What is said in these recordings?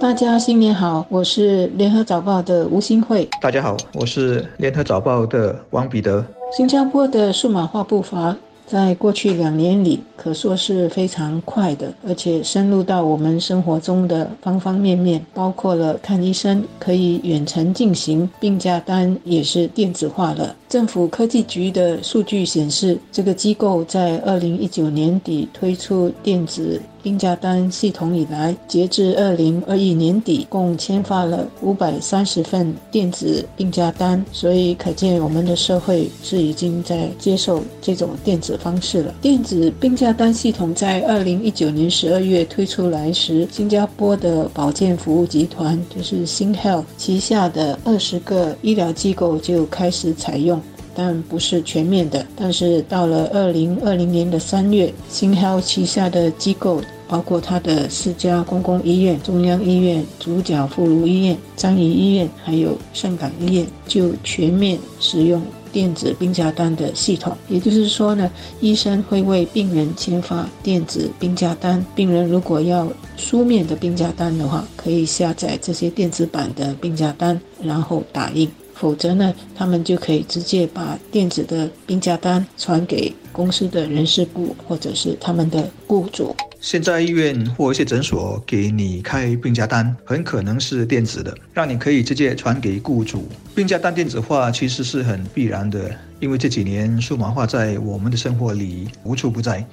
大家新年好，我是联合早报的吴新慧。大家好，我是联合早报的王彼得。新加坡的数码化步伐。在过去两年里，可说是非常快的，而且深入到我们生活中的方方面面，包括了看医生可以远程进行，病假单也是电子化了。政府科技局的数据显示，这个机构在二零一九年底推出电子。病假单系统以来，截至二零二一年底，共签发了五百三十份电子病假单，所以可见我们的社会是已经在接受这种电子方式了。电子病假单系统在二零一九年十二月推出来时，新加坡的保健服务集团就是新 Health 旗下的二十个医疗机构就开始采用。但不是全面的。但是到了二零二零年的三月，新豪旗下的机构，包括它的四家公共医院——中央医院、主角妇孺医院、樟宜医院，还有盛港医院，就全面使用电子病假单的系统。也就是说呢，医生会为病人签发电子病假单。病人如果要书面的病假单的话，可以下载这些电子版的病假单，然后打印。否则呢，他们就可以直接把电子的病假单传给公司的人事部或者是他们的雇主。现在医院或一些诊所给你开病假单，很可能是电子的，让你可以直接传给雇主。病假单电子化其实是很必然的，因为这几年数码化在我们的生活里无处不在。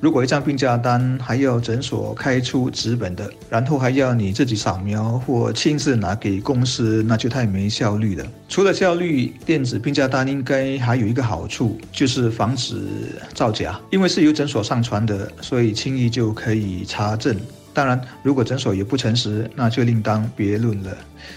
如果一张病假单还要诊所开出纸本的，然后还要你自己扫描或亲自拿给公司，那就太没效率了。除了效率，电子病假单应该还有一个好处，就是防止造假，因为是由诊所上传的，所以轻易就可以查证。当然，如果诊所也不诚实，那就另当别论了。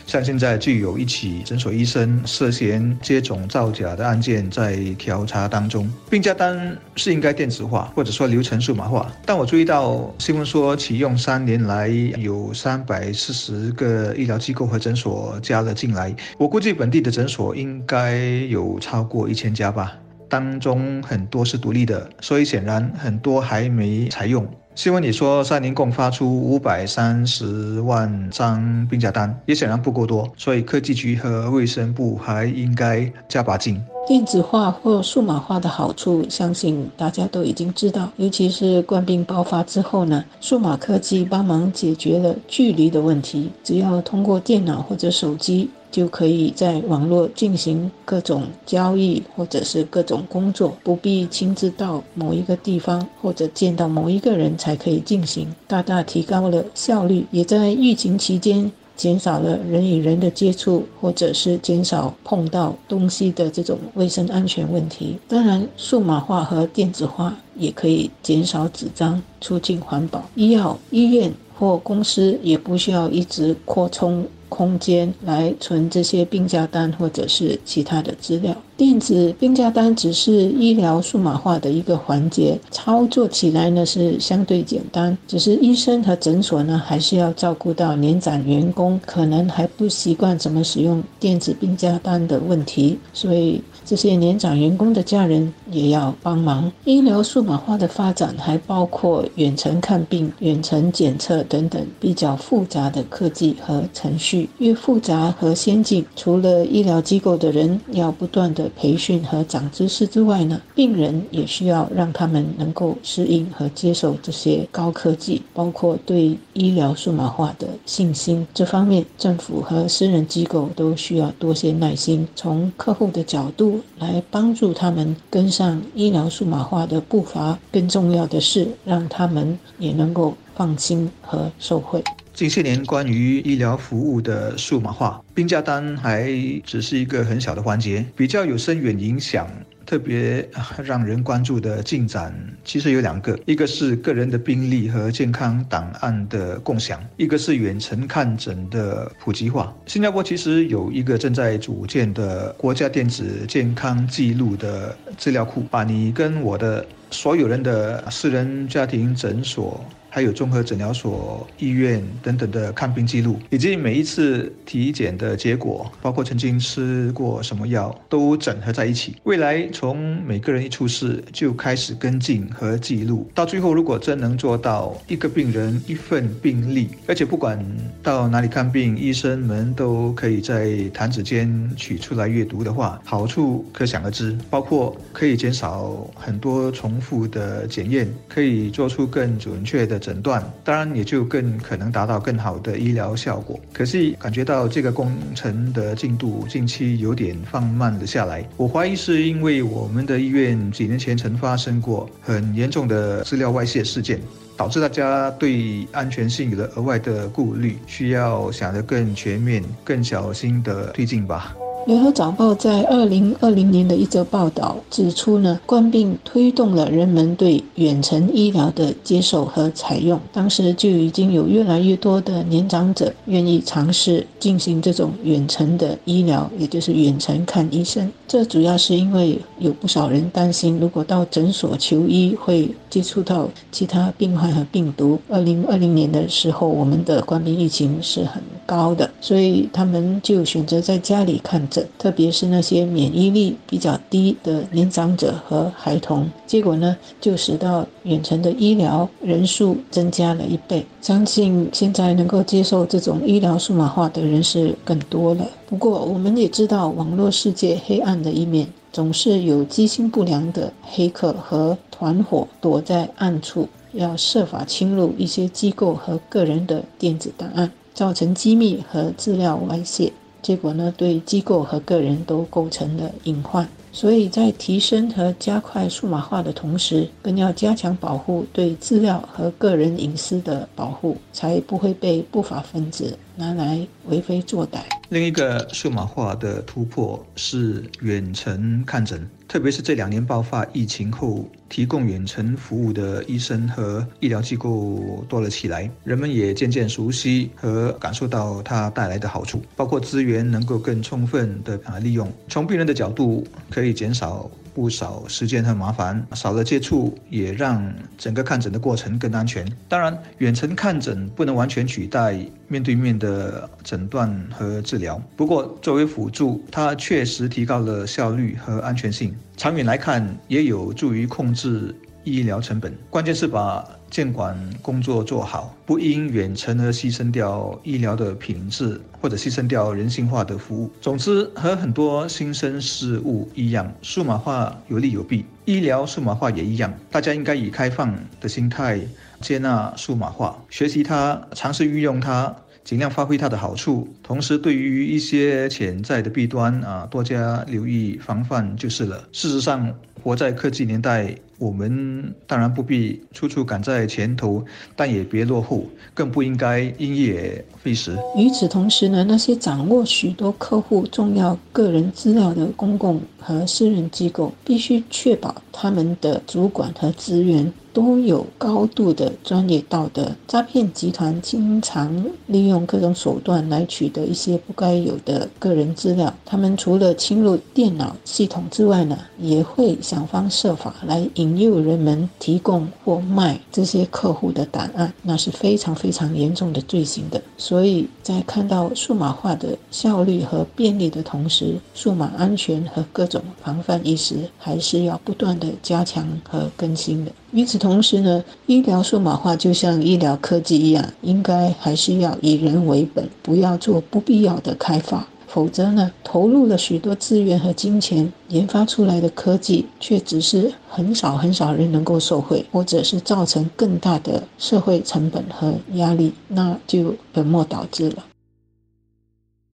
像现在就有一起诊所医生涉嫌接种造假的案件在调查当中。病假单是应该电子化，或者说流程数码化。但我注意到新闻说，启用三年来有三百四十个医疗机构和诊所加了进来。我估计本地的诊所应该有超过一千家吧，当中很多是独立的，所以显然很多还没采用。新闻里说，三年共发出五百三十万张病假单，也显然不够多，所以科技局和卫生部还应该加把劲。电子化或数码化的好处，相信大家都已经知道。尤其是冠病爆发之后呢，数码科技帮忙解决了距离的问题，只要通过电脑或者手机。就可以在网络进行各种交易或者是各种工作，不必亲自到某一个地方或者见到某一个人才可以进行，大大提高了效率，也在疫情期间减少了人与人的接触，或者是减少碰到东西的这种卫生安全问题。当然，数码化和电子化也可以减少纸张，促进环保。医药、医院或公司也不需要一直扩充。空间来存这些病假单或者是其他的资料。电子病假单只是医疗数码化的一个环节，操作起来呢是相对简单。只是医生和诊所呢还是要照顾到年长员工，可能还不习惯怎么使用电子病假单的问题，所以。这些年长员工的家人也要帮忙。医疗数码化的发展还包括远程看病、远程检测等等比较复杂的科技和程序。越复杂和先进，除了医疗机构的人要不断的培训和长知识之外呢，病人也需要让他们能够适应和接受这些高科技，包括对医疗数码化的信心。这方面，政府和私人机构都需要多些耐心，从客户的角度。来帮助他们跟上医疗数码化的步伐，更重要的是让他们也能够放心和受惠。近些年关于医疗服务的数码化，病假单还只是一个很小的环节，比较有深远影响。特别让人关注的进展，其实有两个，一个是个人的病历和健康档案的共享，一个是远程看诊的普及化。新加坡其实有一个正在组建的国家电子健康记录的资料库，把你跟我的所有人的私人家庭诊所。还有综合诊疗所、医院等等的看病记录，以及每一次体检的结果，包括曾经吃过什么药，都整合在一起。未来从每个人一出事就开始跟进和记录，到最后如果真能做到一个病人一份病历，而且不管到哪里看病，医生们都可以在弹指间取出来阅读的话，好处可想而知。包括可以减少很多重复的检验，可以做出更准确的诊断，当然也就更可能达到更好的医疗效果。可是感觉到这个工程的进度近期有点放慢了下来，我怀疑是因为我们的医院几年前曾发生过很严重的资料外泄事件。导致大家对安全性有了额外的顾虑，需要想得更全面、更小心的推进吧。联合早报在二零二零年的一则报道指出呢，冠病推动了人们对远程医疗的接受和采用。当时就已经有越来越多的年长者愿意尝试进行这种远程的医疗，也就是远程看医生。这主要是因为有不少人担心，如果到诊所求医会接触到其他病患和病毒。二零二零年的时候，我们的冠病疫情是很高的，所以他们就选择在家里看诊。特别是那些免疫力比较低的年长者和孩童，结果呢，就使到远程的医疗人数增加了一倍。相信现在能够接受这种医疗数码化的人是更多了。不过，我们也知道网络世界黑暗的一面，总是有居心不良的黑客和团伙躲在暗处，要设法侵入一些机构和个人的电子档案，造成机密和资料外泄。结果呢，对机构和个人都构成了隐患。所以在提升和加快数码化的同时，更要加强保护对资料和个人隐私的保护，才不会被不法分子拿来为非作歹。另一个数码化的突破是远程看诊。特别是这两年爆发疫情后，提供远程服务的医生和医疗机构多了起来，人们也渐渐熟悉和感受到它带来的好处，包括资源能够更充分的啊利用。从病人的角度，可以减少。不少时间和麻烦，少了接触也让整个看诊的过程更安全。当然，远程看诊不能完全取代面对面的诊断和治疗，不过作为辅助，它确实提高了效率和安全性。长远来看，也有助于控制。医疗成本，关键是把监管工作做好，不因远程而牺牲掉医疗的品质，或者牺牲掉人性化的服务。总之，和很多新生事物一样，数码化有利有弊，医疗数码化也一样。大家应该以开放的心态接纳数码化，学习它，尝试运用它，尽量发挥它的好处。同时，对于一些潜在的弊端啊，多加留意防范就是了。事实上，活在科技年代。我们当然不必处处赶在前头，但也别落后，更不应该因噎废食。与此同时呢，那些掌握许多客户重要个人资料的公共和私人机构，必须确保他们的主管和职员都有高度的专业道德。诈骗集团经常利用各种手段来取得一些不该有的个人资料。他们除了侵入电脑系统之外呢，也会想方设法来引。诱人们提供或卖这些客户的档案，那是非常非常严重的罪行的。所以在看到数码化的效率和便利的同时，数码安全和各种防范意识还是要不断的加强和更新的。与此同时呢，医疗数码化就像医疗科技一样，应该还是要以人为本，不要做不必要的开发。否则呢，投入了许多资源和金钱研发出来的科技，却只是很少很少人能够受惠，或者是造成更大的社会成本和压力，那就本末倒置了。